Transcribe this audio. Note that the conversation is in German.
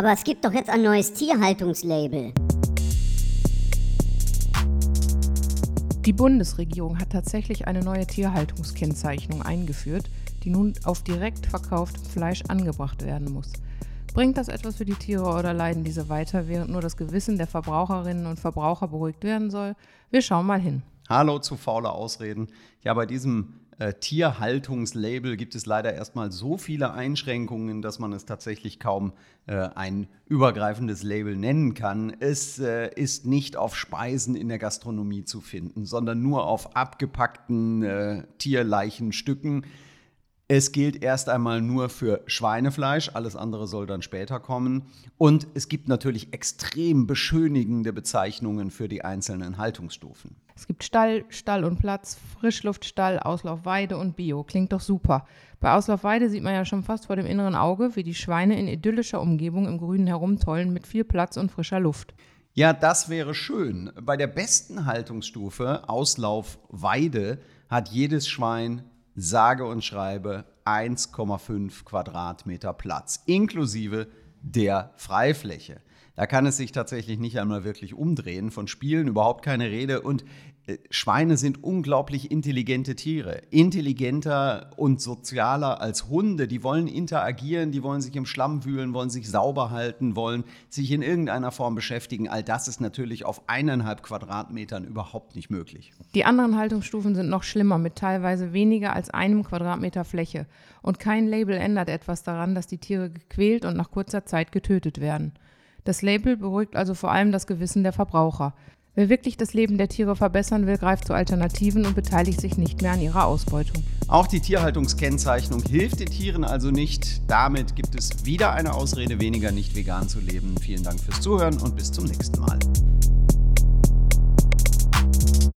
Aber es gibt doch jetzt ein neues Tierhaltungslabel. Die Bundesregierung hat tatsächlich eine neue Tierhaltungskennzeichnung eingeführt, die nun auf direkt verkauftem Fleisch angebracht werden muss. Bringt das etwas für die Tiere oder leiden diese weiter, während nur das Gewissen der Verbraucherinnen und Verbraucher beruhigt werden soll? Wir schauen mal hin. Hallo zu faule Ausreden. Ja, bei diesem äh, Tierhaltungslabel gibt es leider erstmal so viele Einschränkungen, dass man es tatsächlich kaum äh, ein übergreifendes Label nennen kann. Es äh, ist nicht auf Speisen in der Gastronomie zu finden, sondern nur auf abgepackten äh, Tierleichenstücken. Es gilt erst einmal nur für Schweinefleisch, alles andere soll dann später kommen. Und es gibt natürlich extrem beschönigende Bezeichnungen für die einzelnen Haltungsstufen. Es gibt Stall, Stall und Platz, Frischluftstall, Auslaufweide und Bio. Klingt doch super. Bei Auslaufweide sieht man ja schon fast vor dem inneren Auge, wie die Schweine in idyllischer Umgebung im Grünen herumtollen mit viel Platz und frischer Luft. Ja, das wäre schön. Bei der besten Haltungsstufe, Auslaufweide, hat jedes Schwein sage und schreibe 1,5 Quadratmeter Platz, inklusive der Freifläche. Da kann es sich tatsächlich nicht einmal wirklich umdrehen. Von Spielen überhaupt keine Rede. Und äh, Schweine sind unglaublich intelligente Tiere. Intelligenter und sozialer als Hunde. Die wollen interagieren, die wollen sich im Schlamm wühlen, wollen sich sauber halten, wollen sich in irgendeiner Form beschäftigen. All das ist natürlich auf eineinhalb Quadratmetern überhaupt nicht möglich. Die anderen Haltungsstufen sind noch schlimmer, mit teilweise weniger als einem Quadratmeter Fläche. Und kein Label ändert etwas daran, dass die Tiere gequält und nach kurzer Zeit getötet werden. Das Label beruhigt also vor allem das Gewissen der Verbraucher. Wer wirklich das Leben der Tiere verbessern will, greift zu Alternativen und beteiligt sich nicht mehr an ihrer Ausbeutung. Auch die Tierhaltungskennzeichnung hilft den Tieren also nicht. Damit gibt es wieder eine Ausrede weniger, nicht vegan zu leben. Vielen Dank fürs Zuhören und bis zum nächsten Mal.